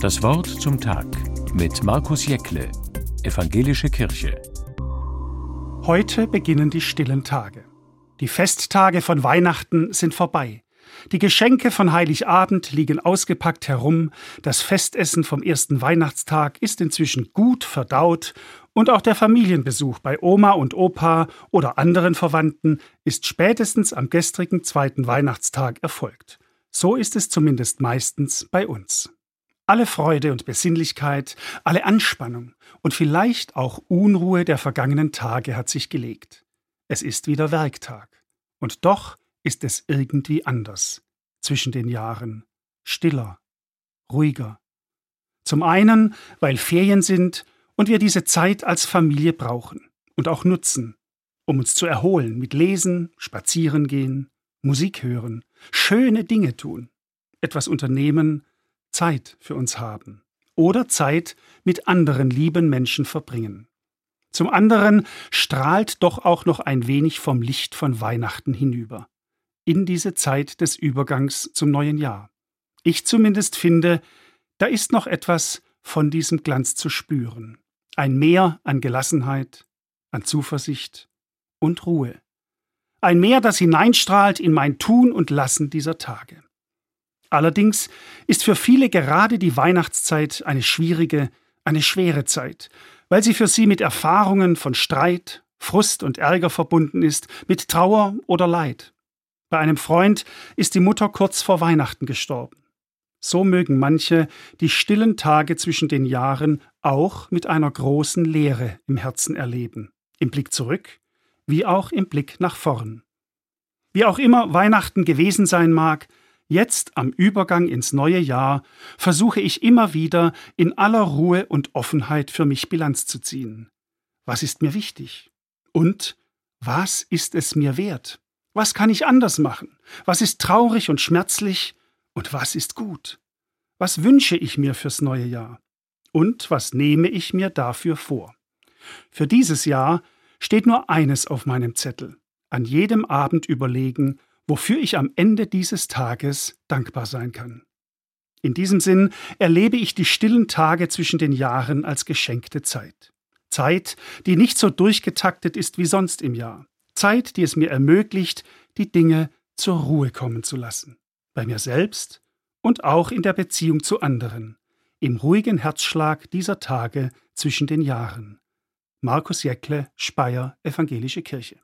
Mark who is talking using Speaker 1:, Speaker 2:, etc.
Speaker 1: Das Wort zum Tag mit Markus Jäckle, Evangelische Kirche.
Speaker 2: Heute beginnen die stillen Tage. Die Festtage von Weihnachten sind vorbei. Die Geschenke von Heiligabend liegen ausgepackt herum, das Festessen vom ersten Weihnachtstag ist inzwischen gut verdaut und auch der Familienbesuch bei Oma und Opa oder anderen Verwandten ist spätestens am gestrigen zweiten Weihnachtstag erfolgt. So ist es zumindest meistens bei uns. Alle Freude und Besinnlichkeit, alle Anspannung und vielleicht auch Unruhe der vergangenen Tage hat sich gelegt. Es ist wieder Werktag. Und doch ist es irgendwie anders zwischen den Jahren, stiller, ruhiger. Zum einen, weil Ferien sind und wir diese Zeit als Familie brauchen und auch nutzen, um uns zu erholen mit Lesen, Spazieren gehen, Musik hören, schöne Dinge tun, etwas unternehmen, Zeit für uns haben oder Zeit mit anderen lieben Menschen verbringen. Zum anderen strahlt doch auch noch ein wenig vom Licht von Weihnachten hinüber in diese Zeit des Übergangs zum neuen Jahr. Ich zumindest finde, da ist noch etwas von diesem Glanz zu spüren. Ein Meer an Gelassenheit, an Zuversicht und Ruhe. Ein Meer, das hineinstrahlt in mein Tun und Lassen dieser Tage. Allerdings ist für viele gerade die Weihnachtszeit eine schwierige, eine schwere Zeit, weil sie für sie mit Erfahrungen von Streit, Frust und Ärger verbunden ist, mit Trauer oder Leid. Bei einem Freund ist die Mutter kurz vor Weihnachten gestorben. So mögen manche die stillen Tage zwischen den Jahren auch mit einer großen Leere im Herzen erleben, im Blick zurück, wie auch im Blick nach vorn. Wie auch immer Weihnachten gewesen sein mag, jetzt am Übergang ins neue Jahr versuche ich immer wieder in aller Ruhe und Offenheit für mich Bilanz zu ziehen. Was ist mir wichtig? Und was ist es mir wert? Was kann ich anders machen? Was ist traurig und schmerzlich? Und was ist gut? Was wünsche ich mir fürs neue Jahr? Und was nehme ich mir dafür vor? Für dieses Jahr steht nur eines auf meinem Zettel. An jedem Abend überlegen, wofür ich am Ende dieses Tages dankbar sein kann. In diesem Sinn erlebe ich die stillen Tage zwischen den Jahren als geschenkte Zeit. Zeit, die nicht so durchgetaktet ist wie sonst im Jahr. Zeit, die es mir ermöglicht, die Dinge zur Ruhe kommen zu lassen. Bei mir selbst und auch in der Beziehung zu anderen. Im ruhigen Herzschlag dieser Tage zwischen den Jahren. Markus Jäckle, Speyer, Evangelische Kirche.